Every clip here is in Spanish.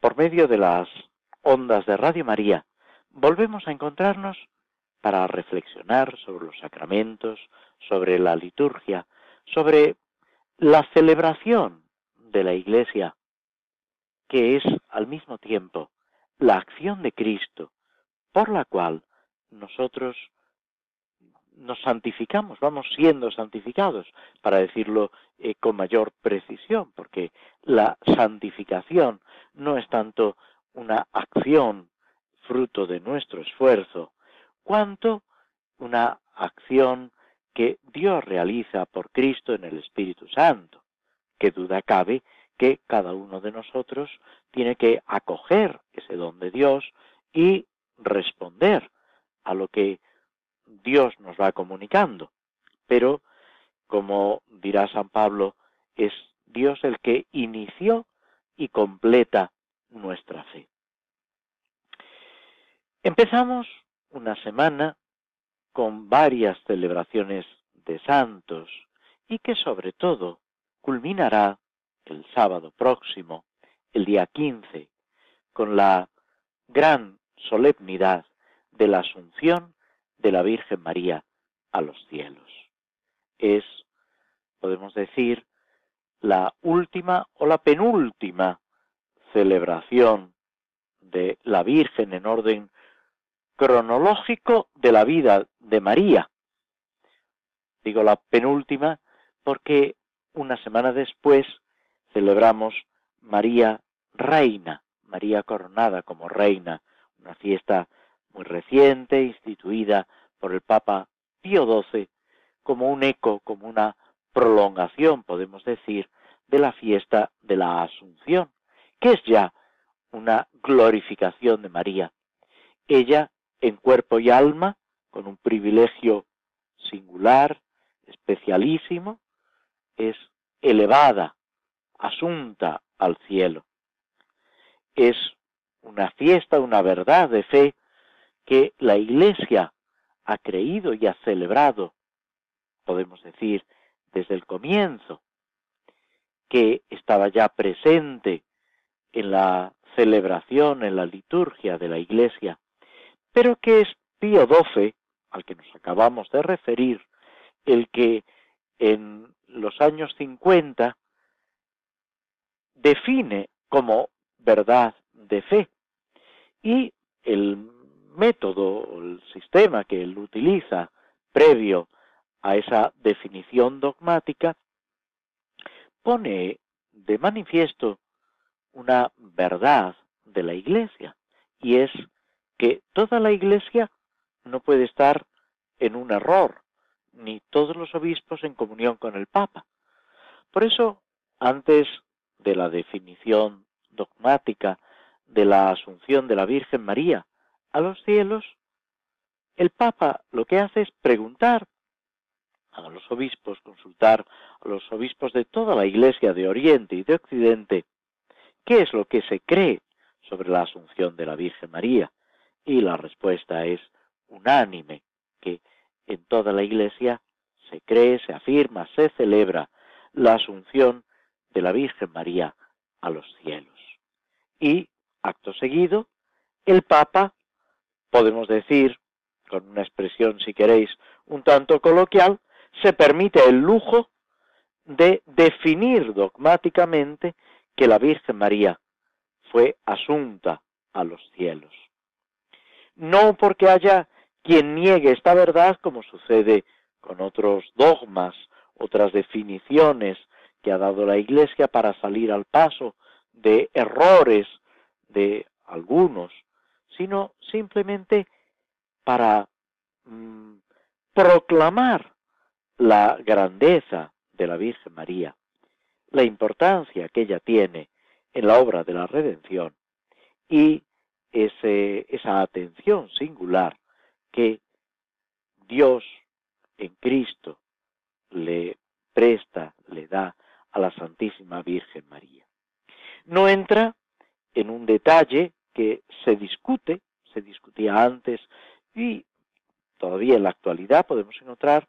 por medio de las ondas de Radio María volvemos a encontrarnos para reflexionar sobre los sacramentos, sobre la liturgia, sobre la celebración de la Iglesia, que es al mismo tiempo la acción de Cristo por la cual nosotros nos santificamos, vamos siendo santificados, para decirlo eh, con mayor precisión, porque la santificación no es tanto una acción fruto de nuestro esfuerzo, cuanto una acción que Dios realiza por Cristo en el Espíritu Santo. Que duda cabe que cada uno de nosotros tiene que acoger ese don de Dios y responder a lo que Dios nos va comunicando. Pero, como dirá San Pablo, es Dios el que inició y completa nuestra fe. Empezamos una semana con varias celebraciones de santos y que sobre todo culminará el sábado próximo, el día 15, con la gran solemnidad de la Asunción de la Virgen María a los cielos. Es, podemos decir, la última o la penúltima celebración de la Virgen en orden cronológico de la vida de María. Digo la penúltima porque una semana después celebramos María Reina, María coronada como reina, una fiesta muy reciente, instituida por el Papa Pío XII, como un eco, como una prolongación, podemos decir, de la fiesta de la Asunción, que es ya una glorificación de María. Ella, en cuerpo y alma, con un privilegio singular, especialísimo, es elevada, asunta al cielo. Es una fiesta, una verdad de fe que la Iglesia ha creído y ha celebrado, podemos decir, desde el comienzo, que estaba ya presente en la celebración, en la liturgia de la Iglesia, pero que es Pío XII, al que nos acabamos de referir, el que en los años 50 define como verdad de fe. Y el método, el sistema que él utiliza previo a esa definición dogmática, pone de manifiesto una verdad de la Iglesia, y es que toda la Iglesia no puede estar en un error, ni todos los obispos en comunión con el Papa. Por eso, antes de la definición dogmática de la asunción de la Virgen María a los cielos, el Papa lo que hace es preguntar a los obispos, consultar a los obispos de toda la Iglesia de Oriente y de Occidente, qué es lo que se cree sobre la asunción de la Virgen María. Y la respuesta es unánime, que en toda la Iglesia se cree, se afirma, se celebra la asunción de la Virgen María a los cielos. Y, acto seguido, el Papa podemos decir, con una expresión si queréis un tanto coloquial, se permite el lujo de definir dogmáticamente que la Virgen María fue asunta a los cielos. No porque haya quien niegue esta verdad, como sucede con otros dogmas, otras definiciones que ha dado la Iglesia para salir al paso de errores de algunos sino simplemente para mm, proclamar la grandeza de la Virgen María, la importancia que ella tiene en la obra de la redención y ese, esa atención singular que Dios en Cristo le presta, le da a la Santísima Virgen María. No entra en un detalle que se discute, se discutía antes y todavía en la actualidad podemos encontrar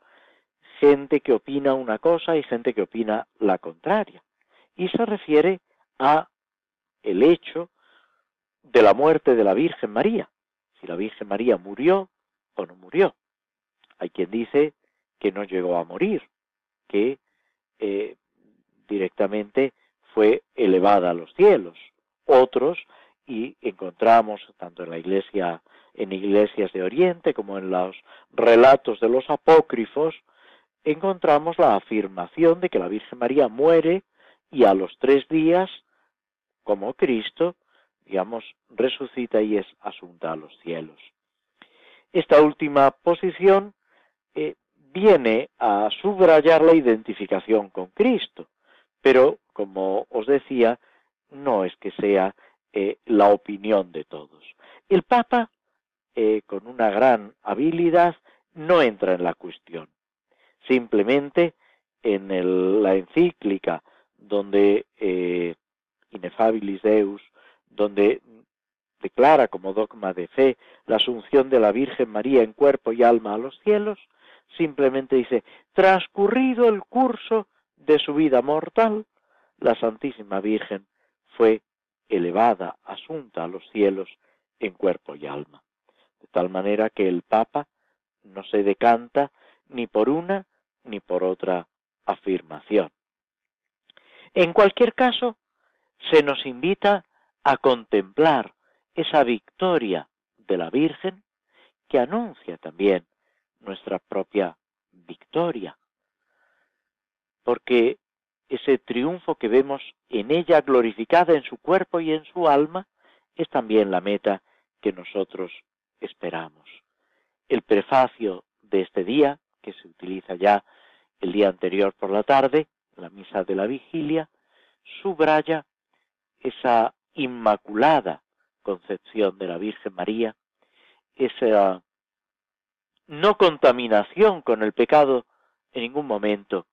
gente que opina una cosa y gente que opina la contraria. Y se refiere a el hecho de la muerte de la Virgen María. Si la Virgen María murió o no murió. Hay quien dice que no llegó a morir, que eh, directamente fue elevada a los cielos. Otros, y encontramos tanto en la iglesia, en iglesias de Oriente como en los relatos de los apócrifos, encontramos la afirmación de que la Virgen María muere y a los tres días, como Cristo, digamos, resucita y es asunta a los cielos. Esta última posición eh, viene a subrayar la identificación con Cristo, pero, como os decía, no es que sea eh, la opinión de todos. El Papa, eh, con una gran habilidad, no entra en la cuestión. Simplemente en la encíclica donde eh, Inefabilis Deus, donde declara como dogma de fe la asunción de la Virgen María en cuerpo y alma a los cielos, simplemente dice, transcurrido el curso de su vida mortal, la Santísima Virgen fue elevada, asunta a los cielos en cuerpo y alma. De tal manera que el Papa no se decanta ni por una ni por otra afirmación. En cualquier caso, se nos invita a contemplar esa victoria de la Virgen que anuncia también nuestra propia victoria. Porque ese triunfo que vemos en ella glorificada en su cuerpo y en su alma es también la meta que nosotros esperamos. El prefacio de este día, que se utiliza ya el día anterior por la tarde, la misa de la vigilia, subraya esa inmaculada concepción de la Virgen María, esa no contaminación con el pecado en ningún momento,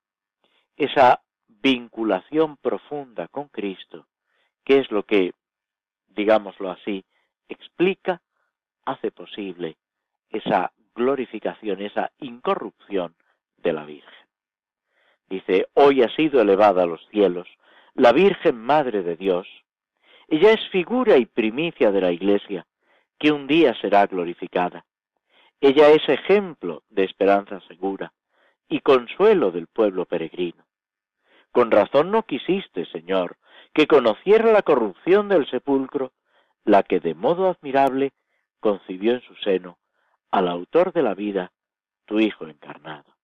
esa vinculación profunda con Cristo, que es lo que, digámoslo así, explica, hace posible esa glorificación, esa incorrupción de la Virgen. Dice, hoy ha sido elevada a los cielos la Virgen Madre de Dios. Ella es figura y primicia de la Iglesia, que un día será glorificada. Ella es ejemplo de esperanza segura y consuelo del pueblo peregrino. Con razón no quisiste, Señor, que conociera la corrupción del sepulcro, la que de modo admirable concibió en su seno al autor de la vida, tu Hijo encarnado.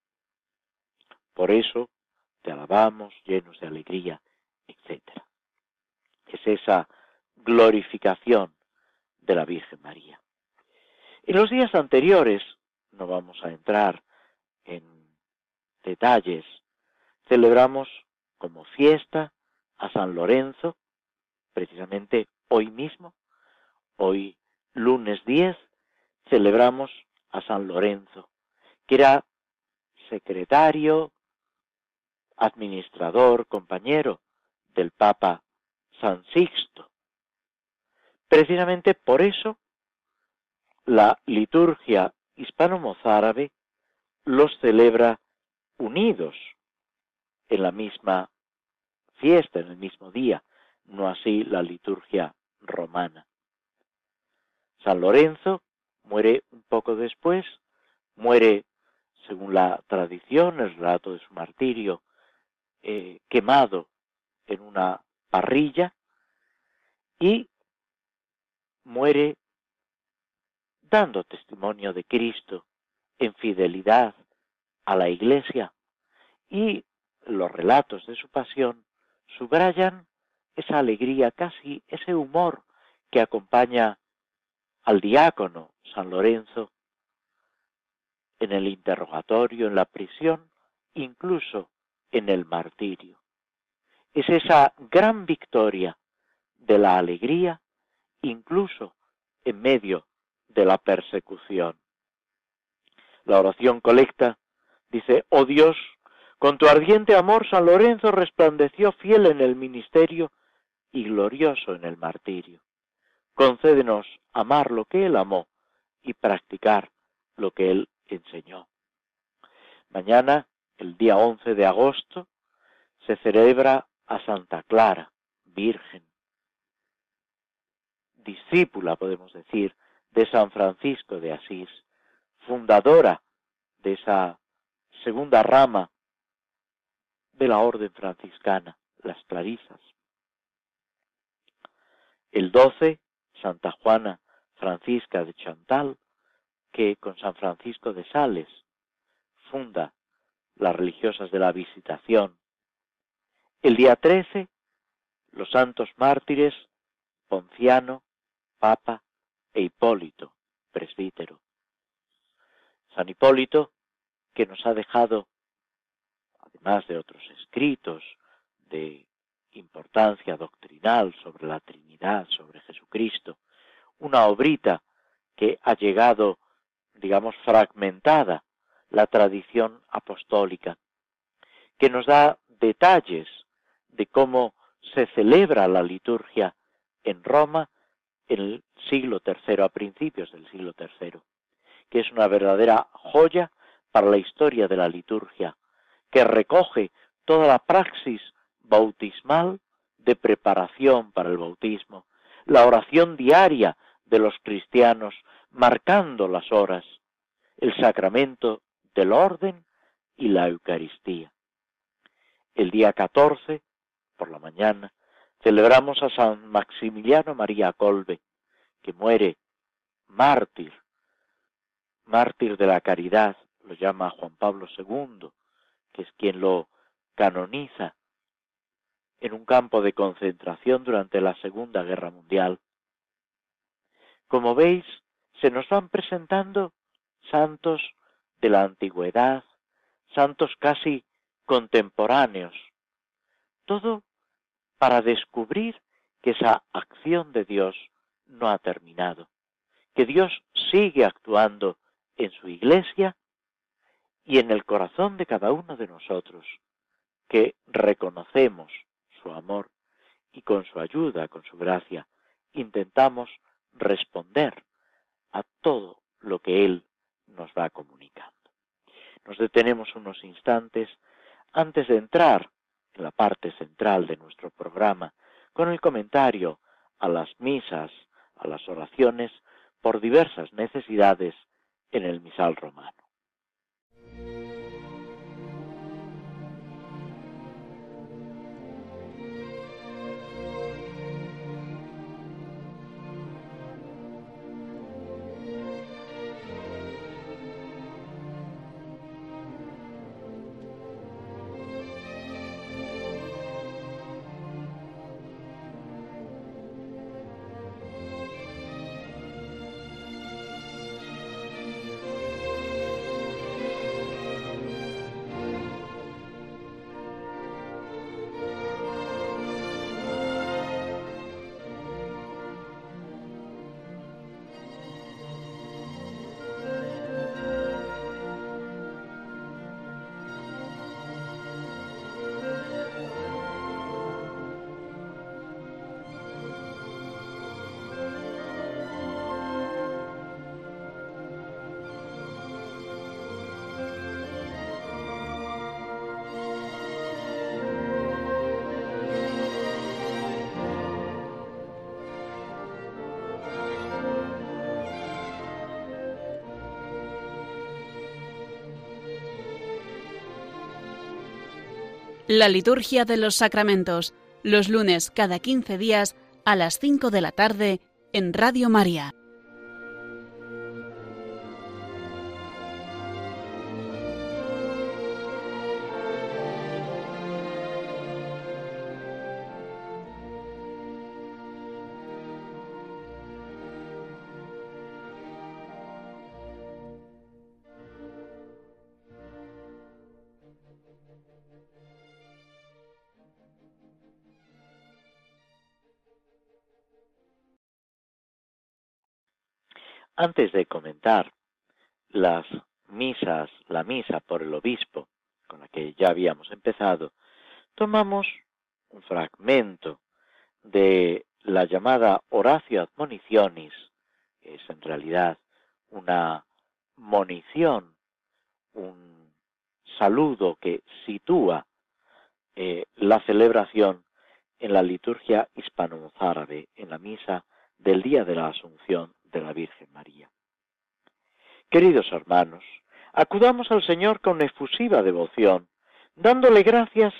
Por eso te alabamos llenos de alegría, etc. Es esa glorificación de la Virgen María. En los días anteriores, no vamos a entrar en detalles, celebramos como fiesta a San Lorenzo, precisamente hoy mismo, hoy lunes 10, celebramos a San Lorenzo, que era secretario, administrador, compañero del Papa San Sixto. Precisamente por eso la liturgia hispano-mozárabe los celebra unidos en la misma fiesta, en el mismo día, no así la liturgia romana. San Lorenzo muere un poco después, muere, según la tradición, el relato de su martirio, eh, quemado en una parrilla y muere dando testimonio de Cristo en fidelidad a la Iglesia y los relatos de su pasión subrayan esa alegría, casi ese humor que acompaña al diácono San Lorenzo en el interrogatorio, en la prisión, incluso en el martirio. Es esa gran victoria de la alegría incluso en medio de la persecución. La oración colecta dice, oh Dios, con tu ardiente amor San Lorenzo resplandeció fiel en el ministerio y glorioso en el martirio. Concédenos amar lo que él amó y practicar lo que él enseñó. Mañana, el día 11 de agosto, se celebra a Santa Clara, Virgen, discípula, podemos decir, de San Francisco de Asís, fundadora de esa segunda rama de la orden franciscana, las clarisas. El 12, Santa Juana Francisca de Chantal, que con San Francisco de Sales funda las religiosas de la visitación. El día 13, los santos mártires Ponciano, Papa e Hipólito, presbítero. San Hipólito, que nos ha dejado, además de otros escritos de importancia doctrinal sobre la Trinidad, sobre Jesucristo, una obrita que ha llegado, digamos, fragmentada, la tradición apostólica, que nos da detalles de cómo se celebra la liturgia en Roma en el siglo III, a principios del siglo III, que es una verdadera joya para la historia de la liturgia, que recoge toda la praxis bautismal de preparación para el bautismo, la oración diaria de los cristianos marcando las horas, el sacramento del orden y la Eucaristía. El día 14, por la mañana, celebramos a San Maximiliano María Colbe, que muere mártir, mártir de la caridad, lo llama Juan Pablo II, que es quien lo canoniza en un campo de concentración durante la Segunda Guerra Mundial. Como veis, se nos van presentando santos de la antigüedad, santos casi contemporáneos, todo para descubrir que esa acción de Dios no ha terminado, que Dios sigue actuando en su iglesia y en el corazón de cada uno de nosotros, que reconocemos su amor y con su ayuda, con su gracia, intentamos responder a todo lo que Él nos va comunicando. Nos detenemos unos instantes antes de entrar en la parte central de nuestro programa con el comentario a las misas a las oraciones por diversas necesidades en el misal romano. thank you La liturgia de los sacramentos, los lunes cada 15 días a las 5 de la tarde en Radio María. Antes de comentar las misas, la misa por el obispo, con la que ya habíamos empezado, tomamos un fragmento de la llamada Horacio Admonicionis, que es en realidad una monición, un saludo que sitúa eh, la celebración en la liturgia hispano-mozárabe, en la misa del día de la Asunción la Virgen María. Queridos hermanos, acudamos al Señor con efusiva devoción, dándole gracias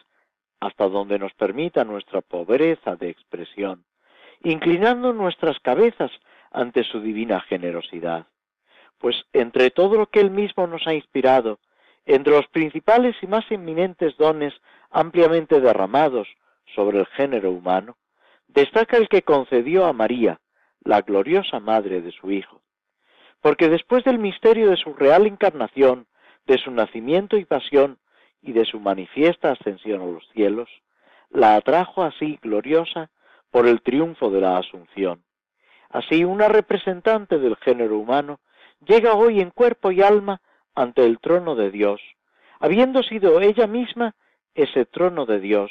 hasta donde nos permita nuestra pobreza de expresión, inclinando nuestras cabezas ante su divina generosidad. Pues entre todo lo que Él mismo nos ha inspirado, entre los principales y más inminentes dones ampliamente derramados sobre el género humano, destaca el que concedió a María, la gloriosa madre de su Hijo, porque después del misterio de su real encarnación, de su nacimiento y pasión y de su manifiesta ascensión a los cielos, la atrajo así gloriosa por el triunfo de la Asunción. Así una representante del género humano llega hoy en cuerpo y alma ante el trono de Dios, habiendo sido ella misma ese trono de Dios,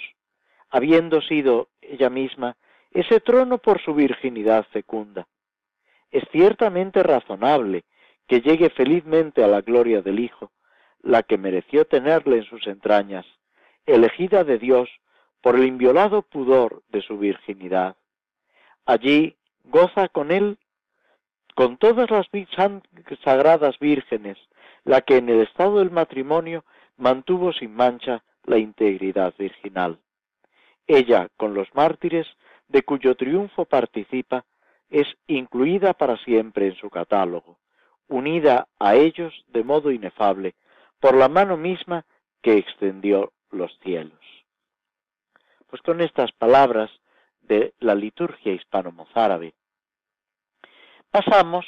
habiendo sido ella misma ese trono por su virginidad fecunda. Es ciertamente razonable que llegue felizmente a la gloria del Hijo, la que mereció tenerle en sus entrañas, elegida de Dios por el inviolado pudor de su virginidad. Allí goza con él, con todas las sagradas vírgenes, la que en el estado del matrimonio mantuvo sin mancha la integridad virginal. Ella, con los mártires, de cuyo triunfo participa, es incluida para siempre en su catálogo, unida a ellos de modo inefable por la mano misma que extendió los cielos. Pues con estas palabras de la liturgia hispano-mozárabe, pasamos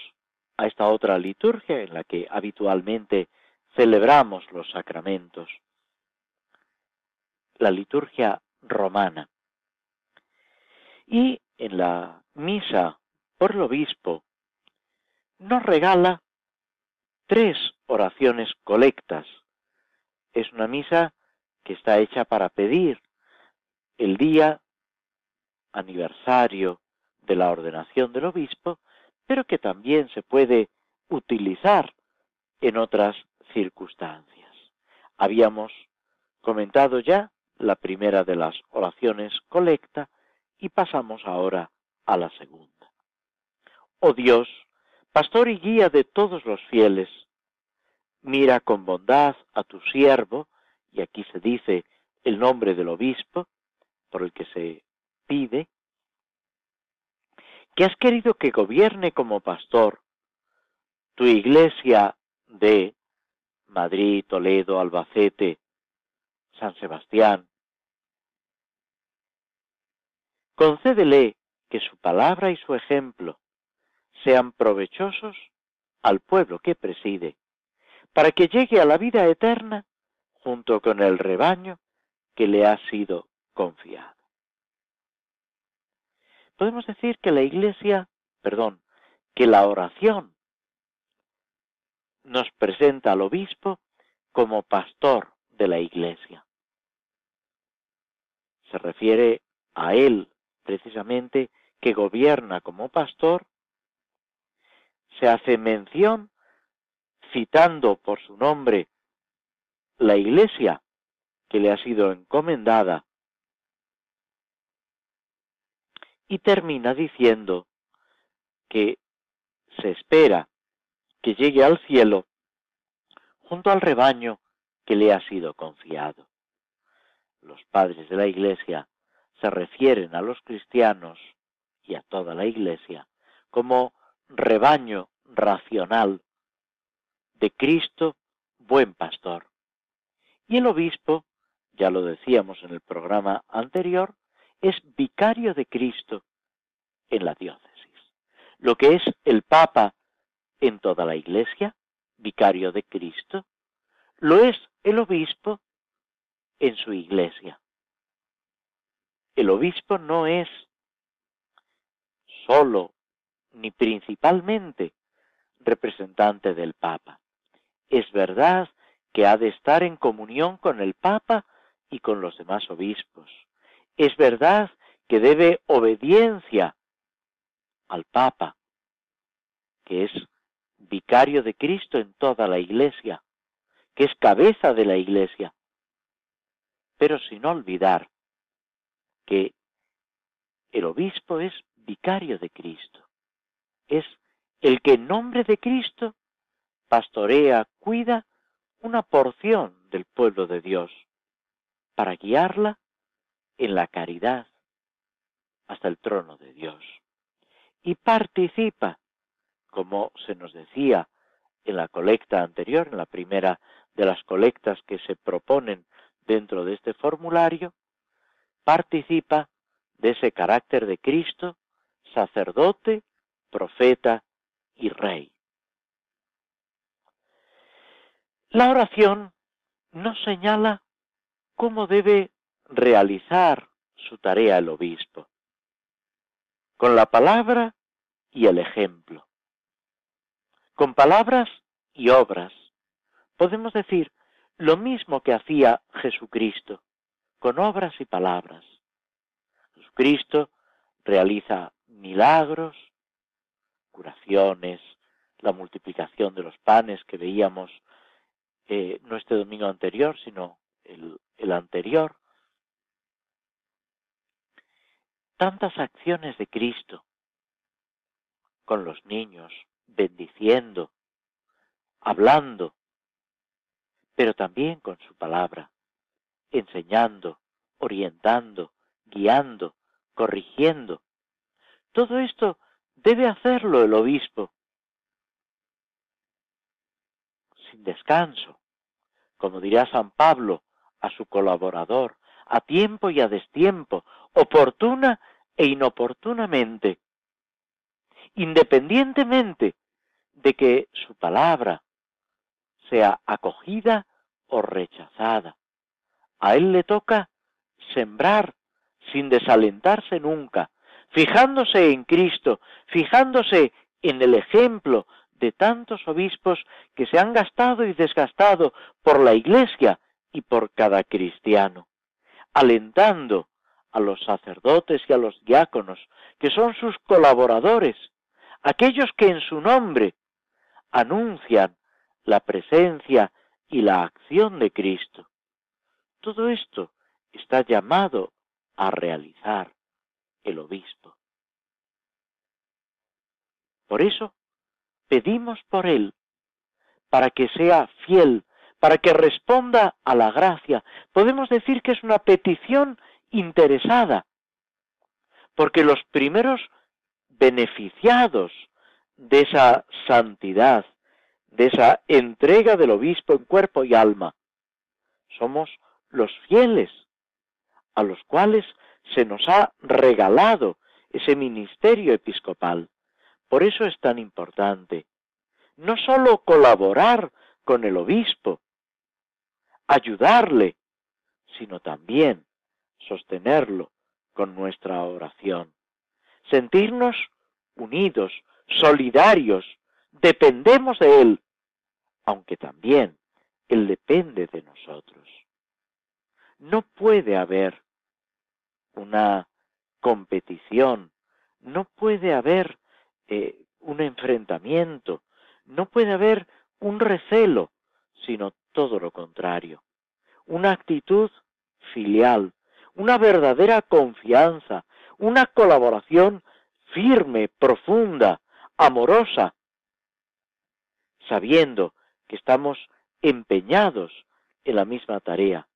a esta otra liturgia en la que habitualmente celebramos los sacramentos, la liturgia romana. Y en la misa por el obispo nos regala tres oraciones colectas. Es una misa que está hecha para pedir el día aniversario de la ordenación del obispo, pero que también se puede utilizar en otras circunstancias. Habíamos comentado ya la primera de las oraciones colecta y pasamos ahora a la segunda. Oh Dios, pastor y guía de todos los fieles, mira con bondad a tu siervo, y aquí se dice el nombre del obispo por el que se pide, que has querido que gobierne como pastor tu iglesia de Madrid, Toledo, Albacete, San Sebastián. Concédele que su palabra y su ejemplo sean provechosos al pueblo que preside, para que llegue a la vida eterna junto con el rebaño que le ha sido confiado. Podemos decir que la iglesia, perdón, que la oración nos presenta al obispo como pastor de la iglesia. Se refiere a él precisamente que gobierna como pastor. Se hace mención citando por su nombre la iglesia que le ha sido encomendada y termina diciendo que se espera que llegue al cielo junto al rebaño que le ha sido confiado. Los padres de la Iglesia se refieren a los cristianos y a toda la Iglesia como rebaño racional de Cristo, buen pastor. Y el obispo, ya lo decíamos en el programa anterior, es vicario de Cristo en la diócesis. Lo que es el Papa en toda la Iglesia, vicario de Cristo, lo es el obispo en su iglesia. El obispo no es solo ni principalmente representante del Papa. Es verdad que ha de estar en comunión con el Papa y con los demás obispos. Es verdad que debe obediencia al Papa, que es vicario de Cristo en toda la Iglesia, que es cabeza de la Iglesia, pero sin olvidar que el obispo es vicario de Cristo, es el que en nombre de Cristo pastorea, cuida una porción del pueblo de Dios para guiarla en la caridad hasta el trono de Dios. Y participa, como se nos decía en la colecta anterior, en la primera de las colectas que se proponen dentro de este formulario, participa de ese carácter de Cristo, sacerdote, profeta y rey. La oración nos señala cómo debe realizar su tarea el obispo, con la palabra y el ejemplo. Con palabras y obras podemos decir lo mismo que hacía Jesucristo, con obras y palabras. Jesucristo realiza milagros, curaciones, la multiplicación de los panes que veíamos eh, no este domingo anterior, sino el, el anterior. Tantas acciones de Cristo con los niños, bendiciendo, hablando, pero también con su palabra, enseñando, orientando, guiando, corrigiendo. Todo esto debe hacerlo el obispo sin descanso, como dirá San Pablo a su colaborador, a tiempo y a destiempo, oportuna e inoportunamente, independientemente de que su palabra sea acogida o rechazada. A él le toca sembrar sin desalentarse nunca, fijándose en Cristo, fijándose en el ejemplo de tantos obispos que se han gastado y desgastado por la Iglesia y por cada cristiano, alentando a los sacerdotes y a los diáconos, que son sus colaboradores, aquellos que en su nombre anuncian la presencia y la acción de Cristo. Todo esto está llamado a realizar el obispo. Por eso pedimos por él, para que sea fiel, para que responda a la gracia. Podemos decir que es una petición interesada, porque los primeros beneficiados de esa santidad, de esa entrega del obispo en cuerpo y alma, somos los fieles, a los cuales se nos ha regalado ese ministerio episcopal. Por eso es tan importante no sólo colaborar con el obispo, ayudarle, sino también sostenerlo con nuestra oración. Sentirnos unidos, solidarios, dependemos de Él, aunque también Él depende de nosotros. No puede haber una competición, no puede haber eh, un enfrentamiento, no puede haber un recelo, sino todo lo contrario, una actitud filial, una verdadera confianza, una colaboración firme, profunda, amorosa, sabiendo que estamos empeñados en la misma tarea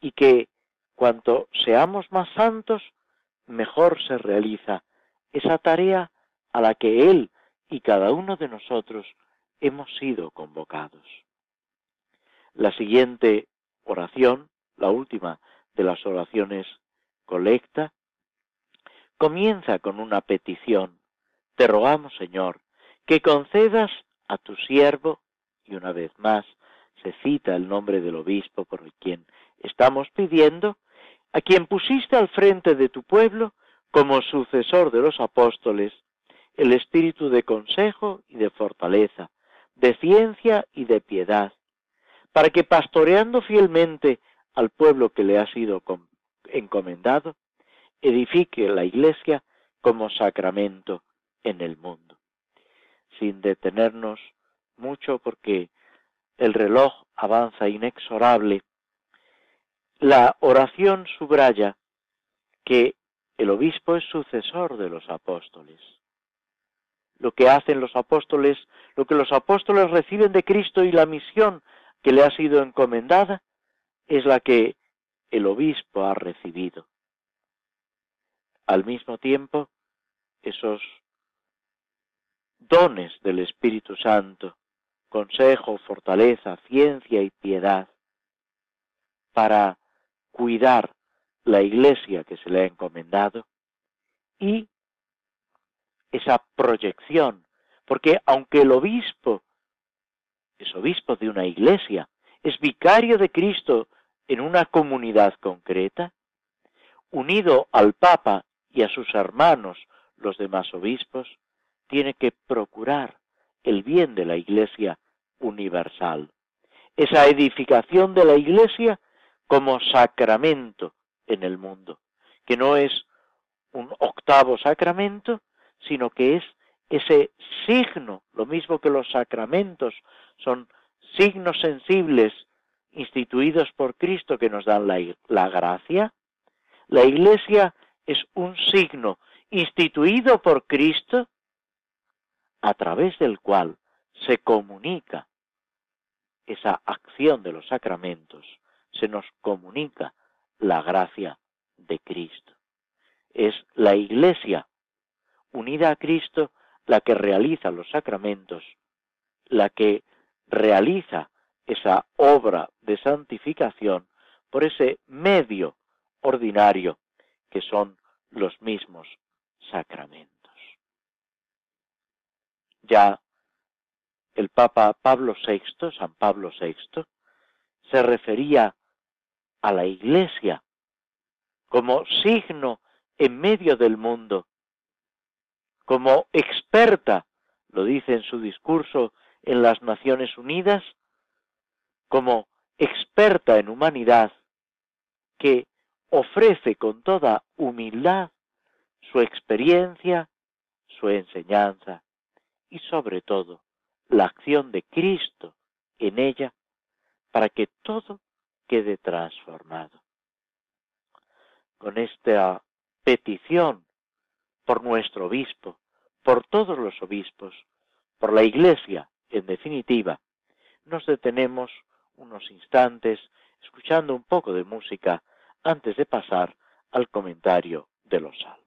y que cuanto seamos más santos, mejor se realiza esa tarea a la que Él y cada uno de nosotros hemos sido convocados. La siguiente oración, la última de las oraciones colecta, comienza con una petición. Te rogamos, Señor, que concedas a tu siervo, y una vez más cita el nombre del obispo por quien estamos pidiendo, a quien pusiste al frente de tu pueblo como sucesor de los apóstoles, el espíritu de consejo y de fortaleza, de ciencia y de piedad, para que pastoreando fielmente al pueblo que le ha sido encomendado, edifique la Iglesia como sacramento en el mundo. Sin detenernos mucho porque el reloj avanza inexorable, la oración subraya que el obispo es sucesor de los apóstoles. Lo que hacen los apóstoles, lo que los apóstoles reciben de Cristo y la misión que le ha sido encomendada, es la que el obispo ha recibido. Al mismo tiempo, esos dones del Espíritu Santo, consejo, fortaleza, ciencia y piedad, para cuidar la iglesia que se le ha encomendado y esa proyección, porque aunque el obispo es obispo de una iglesia, es vicario de Cristo en una comunidad concreta, unido al Papa y a sus hermanos, los demás obispos, tiene que procurar el bien de la iglesia universal. Esa edificación de la iglesia como sacramento en el mundo, que no es un octavo sacramento, sino que es ese signo, lo mismo que los sacramentos son signos sensibles instituidos por Cristo que nos dan la, la gracia, la iglesia es un signo instituido por Cristo a través del cual se comunica esa acción de los sacramentos, se nos comunica la gracia de Cristo. Es la Iglesia unida a Cristo la que realiza los sacramentos, la que realiza esa obra de santificación por ese medio ordinario que son los mismos sacramentos. Ya el Papa Pablo VI, San Pablo VI, se refería a la Iglesia como signo en medio del mundo, como experta, lo dice en su discurso en las Naciones Unidas, como experta en humanidad, que ofrece con toda humildad su experiencia, su enseñanza y sobre todo la acción de Cristo en ella para que todo quede transformado. Con esta petición por nuestro obispo, por todos los obispos, por la Iglesia, en definitiva, nos detenemos unos instantes escuchando un poco de música antes de pasar al comentario de los salmos.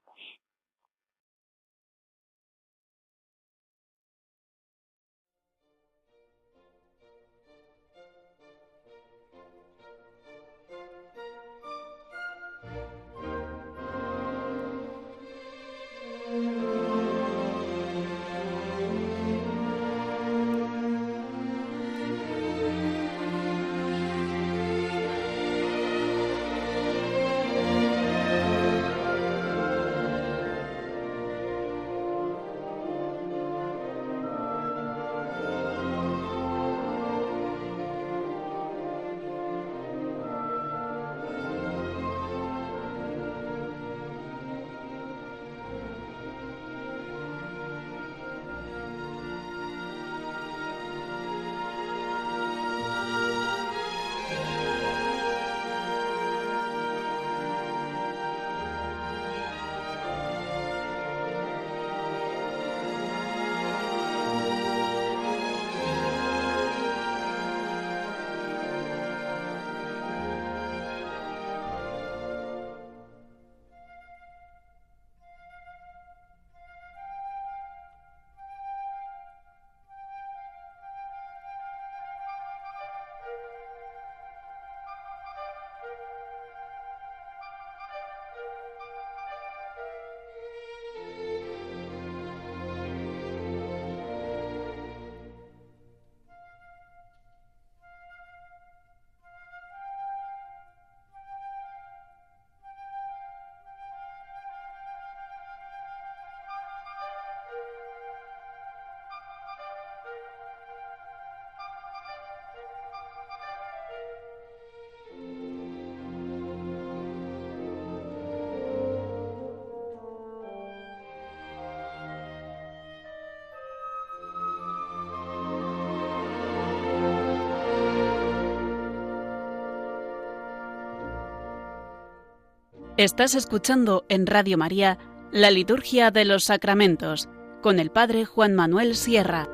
Estás escuchando en Radio María la Liturgia de los Sacramentos con el Padre Juan Manuel Sierra.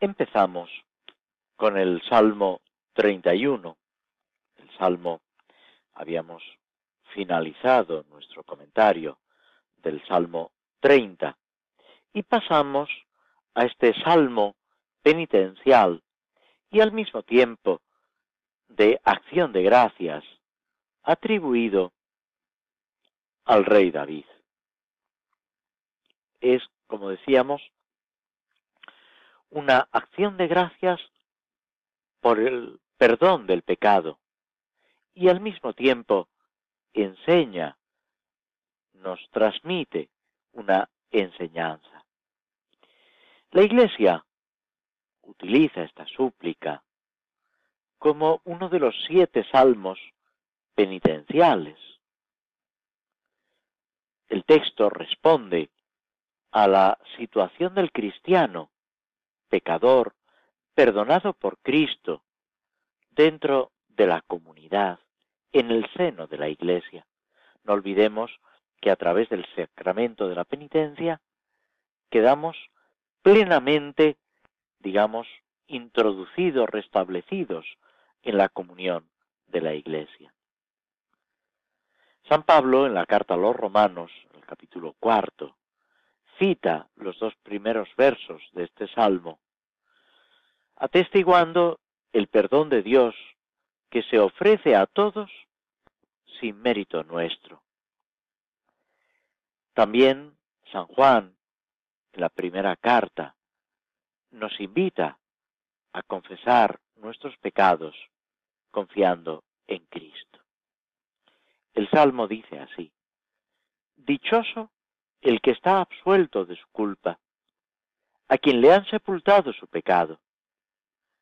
Empezamos con el Salmo 31. El Salmo, habíamos finalizado nuestro comentario del Salmo 30 y pasamos a este Salmo penitencial y al mismo tiempo de acción de gracias atribuido al rey David. Es, como decíamos, una acción de gracias por el perdón del pecado y al mismo tiempo enseña, nos transmite una enseñanza. La Iglesia utiliza esta súplica como uno de los siete salmos penitenciales. El texto responde a la situación del cristiano, pecador, perdonado por Cristo, dentro de la comunidad, en el seno de la Iglesia. No olvidemos que a través del sacramento de la penitencia quedamos plenamente, digamos, introducidos, restablecidos en la comunión de la Iglesia. San Pablo, en la carta a los romanos, el capítulo cuarto, cita los dos primeros versos de este salmo, atestiguando el perdón de Dios que se ofrece a todos sin mérito nuestro. También San Juan, en la primera carta, nos invita a confesar nuestros pecados confiando en Cristo. El Salmo dice así, Dichoso el que está absuelto de su culpa, a quien le han sepultado su pecado.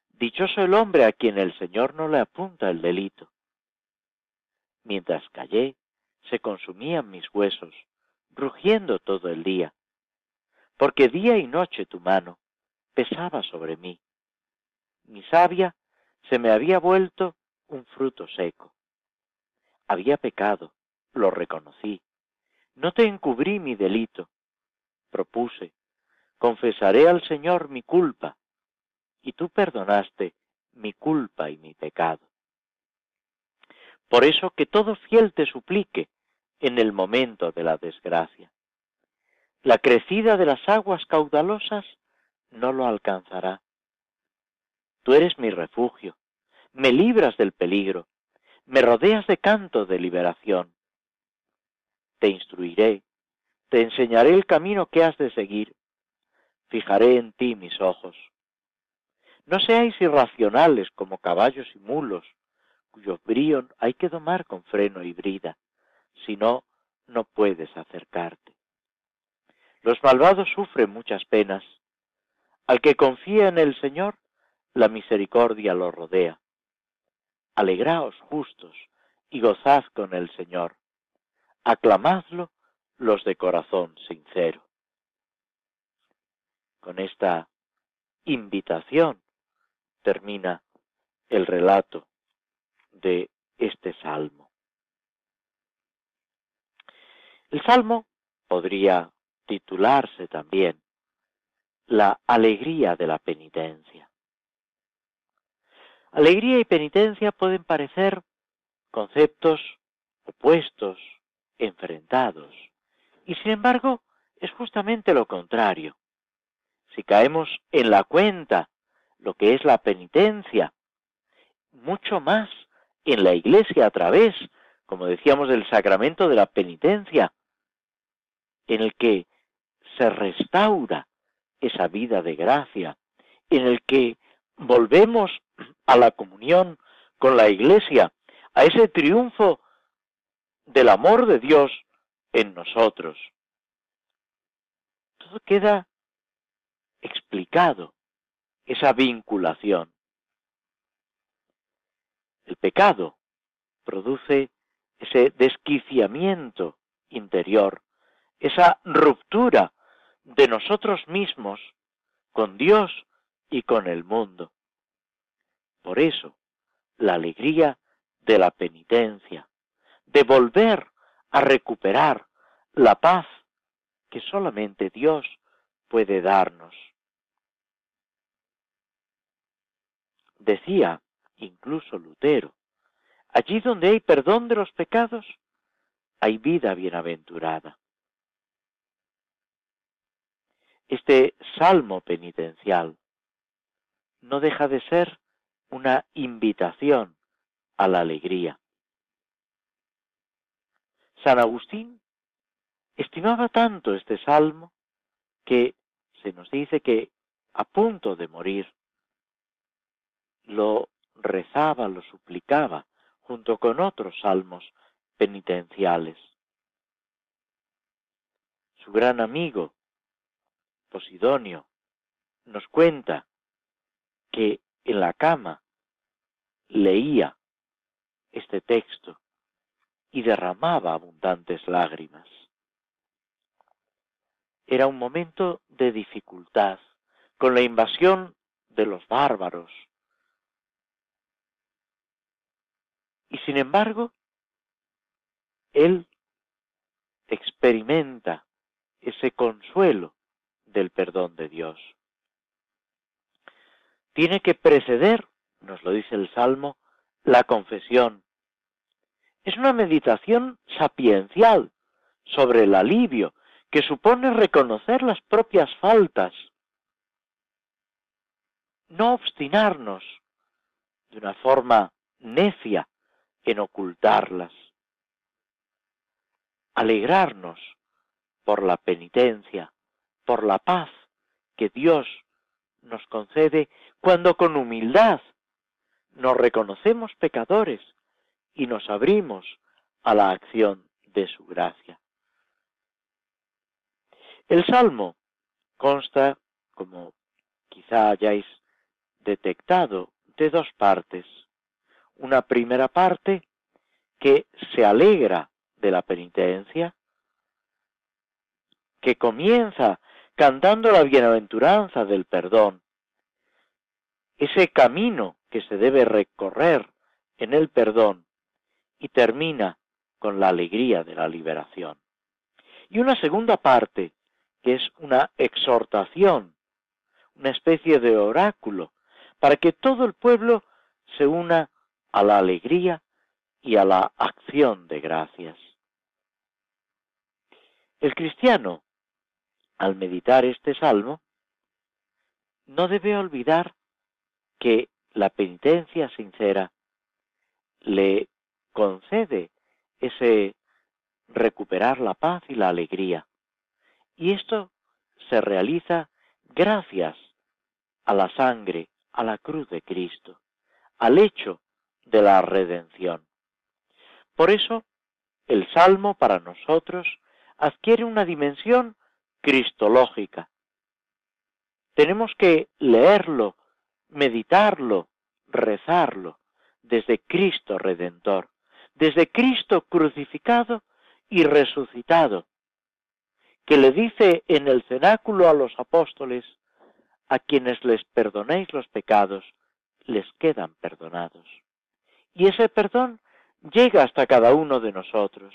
Dichoso el hombre a quien el Señor no le apunta el delito. Mientras callé, se consumían mis huesos, rugiendo todo el día, porque día y noche tu mano pesaba sobre mí. Mi savia se me había vuelto un fruto seco. Había pecado, lo reconocí. No te encubrí mi delito. Propuse, confesaré al Señor mi culpa, y tú perdonaste mi culpa y mi pecado. Por eso que todo fiel te suplique en el momento de la desgracia. La crecida de las aguas caudalosas no lo alcanzará. Tú eres mi refugio, me libras del peligro, me rodeas de canto de liberación. Te instruiré, te enseñaré el camino que has de seguir, fijaré en ti mis ojos. No seáis irracionales como caballos y mulos, cuyo brío hay que domar con freno y brida, si no, no puedes acercarte. Los malvados sufren muchas penas. Al que confía en el Señor, la misericordia lo rodea. Alegraos justos y gozad con el Señor. Aclamadlo los de corazón sincero. Con esta invitación termina el relato de este salmo. El salmo podría titularse también La alegría de la penitencia. Alegría y penitencia pueden parecer conceptos opuestos, enfrentados, y sin embargo es justamente lo contrario. Si caemos en la cuenta lo que es la penitencia, mucho más en la iglesia a través, como decíamos, del sacramento de la penitencia, en el que se restaura esa vida de gracia, en el que volvemos a la comunión con la Iglesia, a ese triunfo del amor de Dios en nosotros. Todo queda explicado, esa vinculación. El pecado produce ese desquiciamiento interior, esa ruptura de nosotros mismos con Dios y con el mundo. Por eso, la alegría de la penitencia, de volver a recuperar la paz que solamente Dios puede darnos. Decía incluso Lutero, allí donde hay perdón de los pecados, hay vida bienaventurada. Este salmo penitencial no deja de ser una invitación a la alegría. San Agustín estimaba tanto este salmo que se nos dice que a punto de morir lo rezaba, lo suplicaba, junto con otros salmos penitenciales. Su gran amigo, Posidonio, nos cuenta que en la cama leía este texto y derramaba abundantes lágrimas. Era un momento de dificultad, con la invasión de los bárbaros. Y sin embargo, él experimenta ese consuelo del perdón de Dios. Tiene que preceder, nos lo dice el Salmo, la confesión. Es una meditación sapiencial sobre el alivio que supone reconocer las propias faltas, no obstinarnos de una forma necia en ocultarlas, alegrarnos por la penitencia, por la paz que Dios nos concede cuando con humildad nos reconocemos pecadores y nos abrimos a la acción de su gracia. El Salmo consta, como quizá hayáis detectado, de dos partes. Una primera parte que se alegra de la penitencia, que comienza cantando la bienaventuranza del perdón, ese camino que se debe recorrer en el perdón y termina con la alegría de la liberación. Y una segunda parte que es una exhortación, una especie de oráculo, para que todo el pueblo se una a la alegría y a la acción de gracias. El cristiano, al meditar este salmo, no debe olvidar que la penitencia sincera le concede ese recuperar la paz y la alegría. Y esto se realiza gracias a la sangre, a la cruz de Cristo, al hecho de la redención. Por eso, el Salmo para nosotros adquiere una dimensión cristológica. Tenemos que leerlo meditarlo, rezarlo, desde Cristo Redentor, desde Cristo crucificado y resucitado, que le dice en el cenáculo a los apóstoles, a quienes les perdonéis los pecados, les quedan perdonados. Y ese perdón llega hasta cada uno de nosotros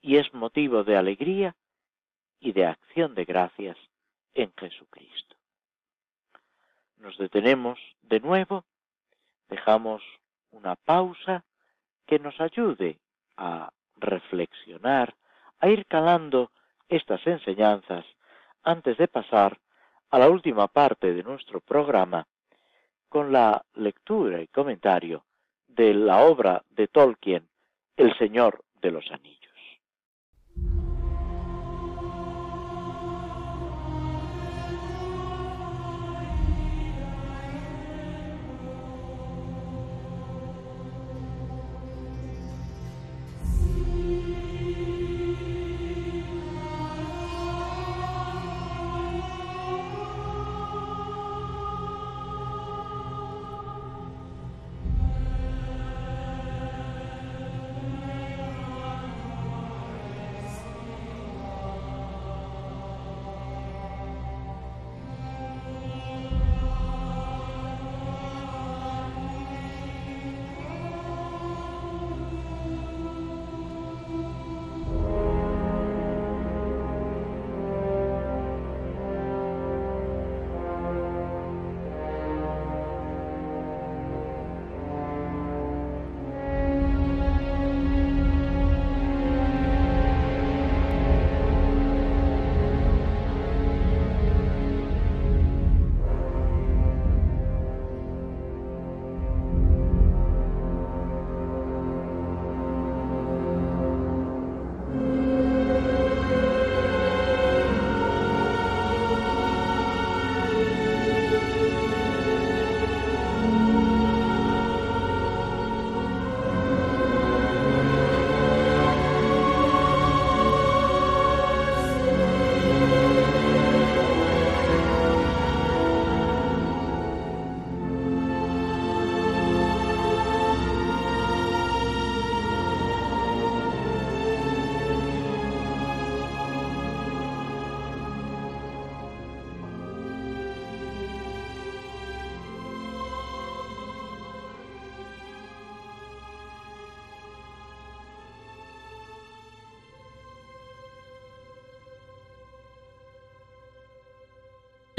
y es motivo de alegría y de acción de gracias en Jesucristo nos detenemos de nuevo, dejamos una pausa que nos ayude a reflexionar, a ir calando estas enseñanzas antes de pasar a la última parte de nuestro programa con la lectura y comentario de la obra de Tolkien, El Señor de los Anillos.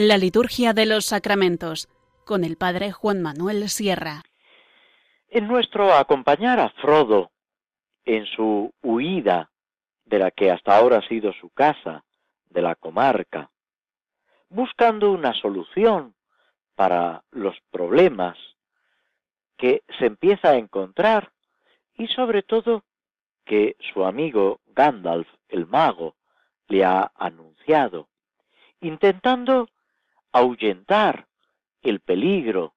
La liturgia de los sacramentos con el padre Juan Manuel Sierra. En nuestro acompañar a Frodo en su huida de la que hasta ahora ha sido su casa, de la comarca, buscando una solución para los problemas que se empieza a encontrar y sobre todo que su amigo Gandalf el mago le ha anunciado, intentando ahuyentar el peligro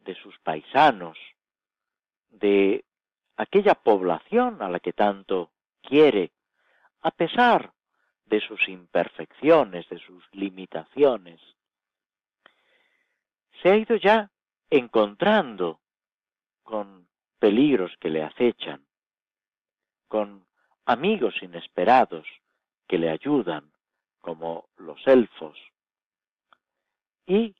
de sus paisanos, de aquella población a la que tanto quiere, a pesar de sus imperfecciones, de sus limitaciones. Se ha ido ya encontrando con peligros que le acechan, con amigos inesperados que le ayudan, como los elfos, y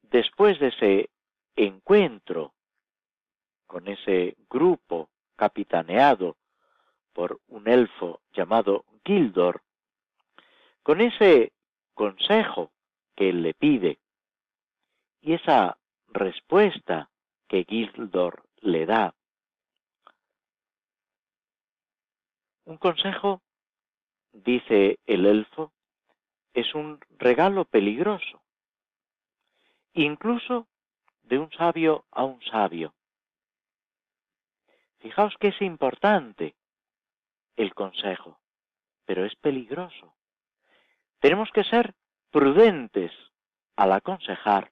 después de ese encuentro con ese grupo capitaneado por un elfo llamado Gildor, con ese consejo que él le pide y esa respuesta que Gildor le da. Un consejo, dice el elfo, es un regalo peligroso, incluso de un sabio a un sabio. Fijaos que es importante el consejo, pero es peligroso. Tenemos que ser prudentes al aconsejar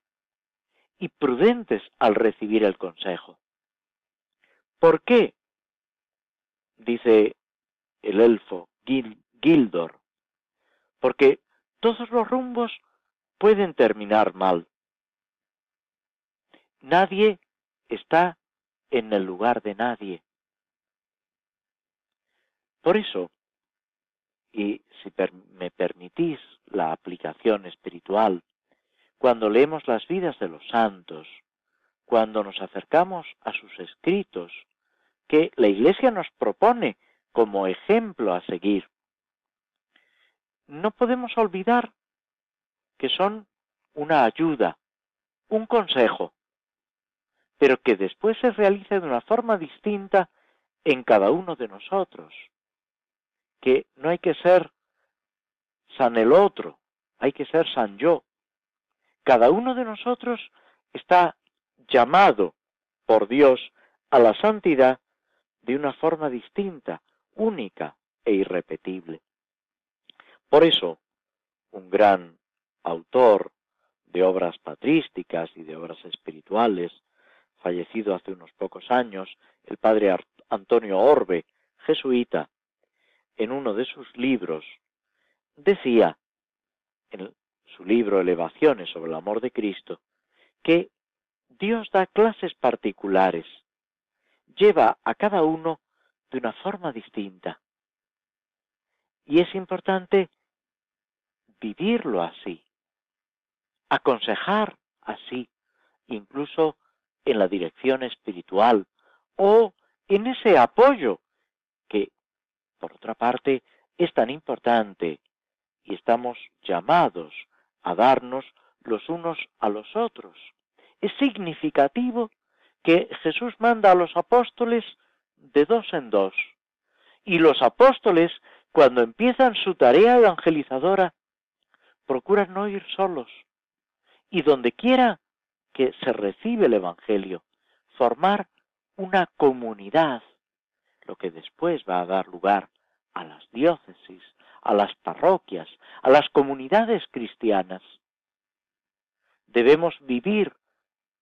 y prudentes al recibir el consejo. ¿Por qué? Dice el elfo Gildor. Porque todos los rumbos pueden terminar mal. Nadie está en el lugar de nadie. Por eso, y si me permitís la aplicación espiritual, cuando leemos las vidas de los santos, cuando nos acercamos a sus escritos, que la Iglesia nos propone como ejemplo a seguir, no podemos olvidar que son una ayuda, un consejo, pero que después se realiza de una forma distinta en cada uno de nosotros, que no hay que ser san el otro, hay que ser san yo. Cada uno de nosotros está llamado por Dios a la santidad de una forma distinta, única e irrepetible. Por eso, un gran autor de obras patrísticas y de obras espirituales, fallecido hace unos pocos años, el padre Antonio Orbe, jesuita, en uno de sus libros, decía, en su libro Elevaciones sobre el amor de Cristo, que Dios da clases particulares, lleva a cada uno de una forma distinta. Y es importante vivirlo así, aconsejar así, incluso en la dirección espiritual o en ese apoyo que, por otra parte, es tan importante y estamos llamados a darnos los unos a los otros. Es significativo que Jesús manda a los apóstoles de dos en dos. Y los apóstoles, cuando empiezan su tarea evangelizadora, procuran no ir solos. Y donde quiera que se recibe el Evangelio, formar una comunidad, lo que después va a dar lugar a las diócesis, a las parroquias, a las comunidades cristianas. Debemos vivir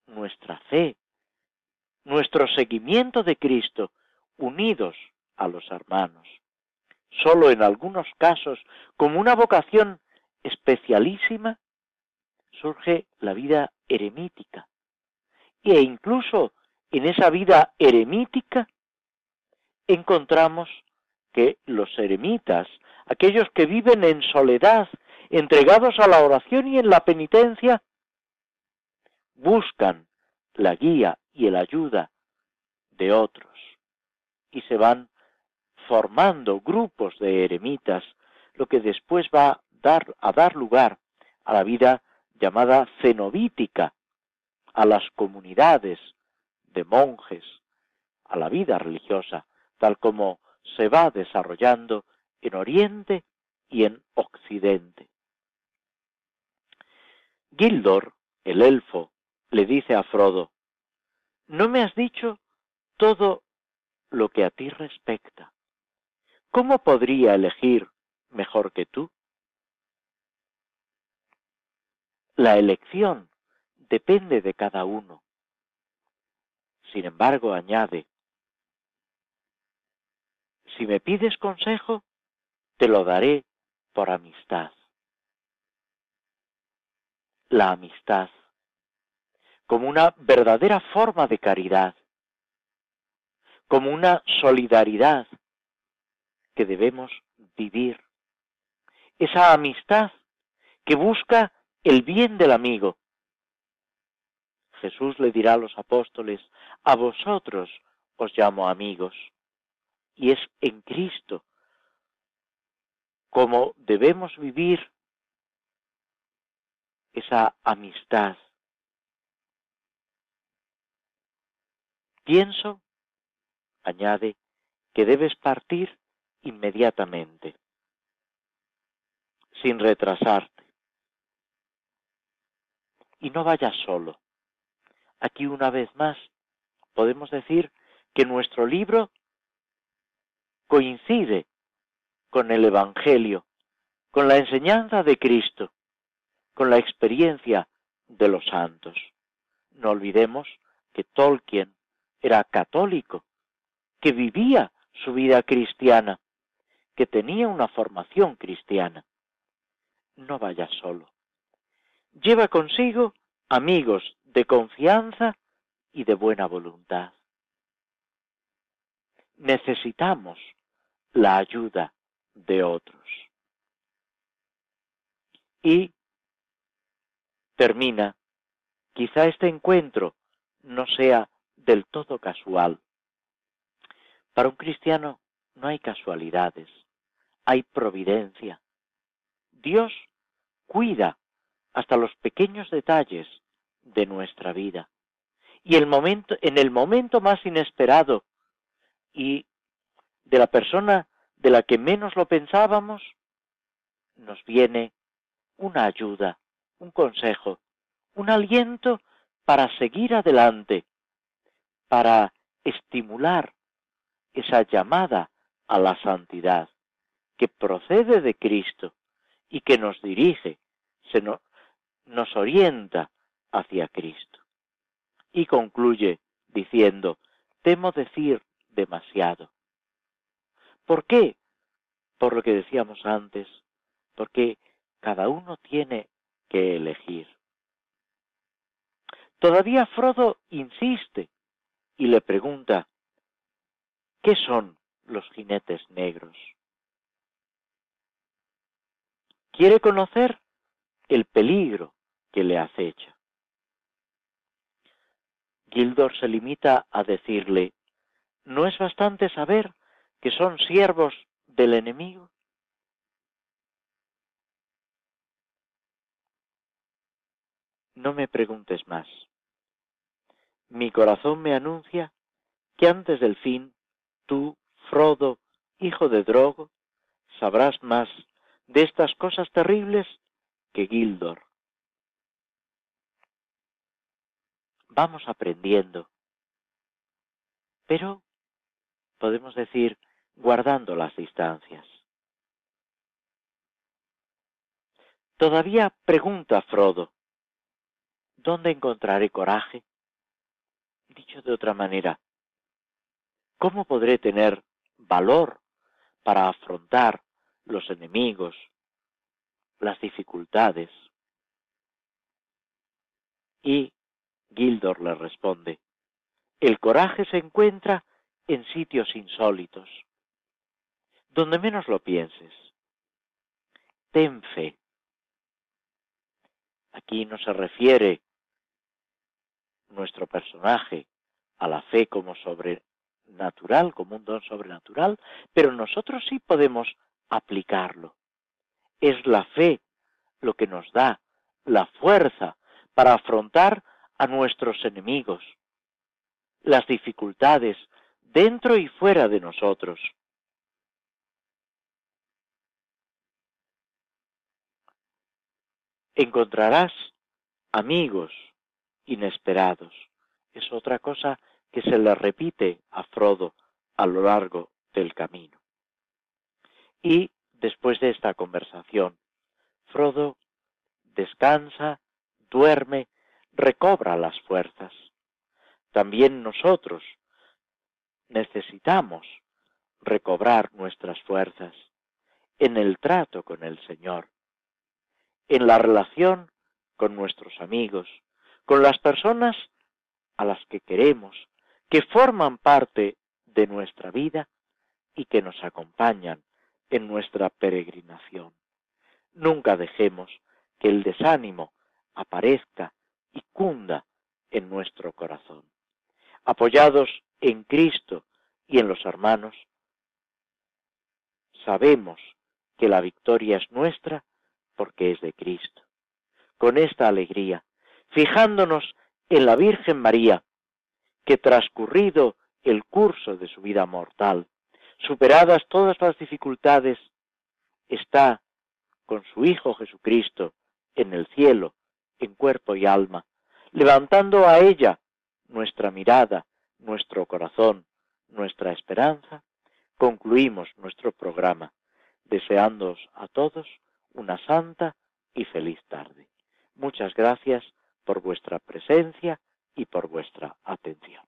nuestra fe, nuestro seguimiento de Cristo, unidos a los hermanos. Solo en algunos casos, como una vocación especialísima, surge la vida eremítica. E incluso en esa vida eremítica encontramos que los eremitas, aquellos que viven en soledad, entregados a la oración y en la penitencia, buscan la guía y la ayuda de otros y se van formando grupos de eremitas, lo que después va dar, a dar lugar a la vida llamada cenobítica, a las comunidades de monjes, a la vida religiosa, tal como se va desarrollando en Oriente y en Occidente. Gildor, el elfo, le dice a Frodo, no me has dicho todo lo que a ti respecta. ¿Cómo podría elegir mejor que tú? La elección depende de cada uno. Sin embargo, añade, si me pides consejo, te lo daré por amistad. La amistad, como una verdadera forma de caridad, como una solidaridad que debemos vivir. Esa amistad que busca el bien del amigo. Jesús le dirá a los apóstoles, a vosotros os llamo amigos. Y es en Cristo como debemos vivir esa amistad. Pienso, añade, que debes partir inmediatamente, sin retrasarte. Y no vayas solo. Aquí una vez más podemos decir que nuestro libro coincide con el Evangelio, con la enseñanza de Cristo, con la experiencia de los santos. No olvidemos que Tolkien era católico, que vivía su vida cristiana, que tenía una formación cristiana. No vaya solo. Lleva consigo amigos de confianza y de buena voluntad. Necesitamos la ayuda de otros. Y termina, quizá este encuentro no sea del todo casual. Para un cristiano no hay casualidades, hay providencia. Dios cuida hasta los pequeños detalles de nuestra vida. Y el momento, en el momento más inesperado y de la persona de la que menos lo pensábamos, nos viene una ayuda, un consejo, un aliento para seguir adelante, para estimular esa llamada a la santidad que procede de Cristo y que nos dirige, se nos orienta hacia Cristo. Y concluye diciendo, temo decir demasiado. ¿Por qué? Por lo que decíamos antes, porque cada uno tiene que elegir. Todavía Frodo insiste y le pregunta, ¿qué son los jinetes negros? Quiere conocer el peligro que le acecha. Gildor se limita a decirle, ¿no es bastante saber que son siervos del enemigo? No me preguntes más. Mi corazón me anuncia que antes del fin, tú, Frodo, hijo de Drogo, sabrás más de estas cosas terribles que Gildor. Vamos aprendiendo. Pero podemos decir guardando las distancias. Todavía pregunta Frodo, ¿dónde encontraré coraje? Dicho de otra manera, ¿cómo podré tener valor para afrontar los enemigos, las dificultades? Y Gildor le responde, el coraje se encuentra en sitios insólitos, donde menos lo pienses. Ten fe. Aquí no se refiere nuestro personaje a la fe como sobrenatural, como un don sobrenatural, pero nosotros sí podemos aplicarlo. es la fe lo que nos da la fuerza para afrontar a nuestros enemigos, las dificultades dentro y fuera de nosotros. Encontrarás amigos inesperados. Es otra cosa que se le repite a Frodo a lo largo del camino. Y después de esta conversación, Frodo descansa, duerme, recobra las fuerzas. También nosotros necesitamos recobrar nuestras fuerzas en el trato con el Señor, en la relación con nuestros amigos, con las personas a las que queremos, que forman parte de nuestra vida y que nos acompañan en nuestra peregrinación. Nunca dejemos que el desánimo aparezca y cunda en nuestro corazón. Apoyados en Cristo y en los hermanos, sabemos que la victoria es nuestra porque es de Cristo. Con esta alegría, fijándonos en la Virgen María, que transcurrido el curso de su vida mortal, superadas todas las dificultades, está con su Hijo Jesucristo en el cielo, en cuerpo y alma, levantando a ella nuestra mirada, nuestro corazón, nuestra esperanza, concluimos nuestro programa, deseándoos a todos una santa y feliz tarde. Muchas gracias por vuestra presencia y por vuestra atención.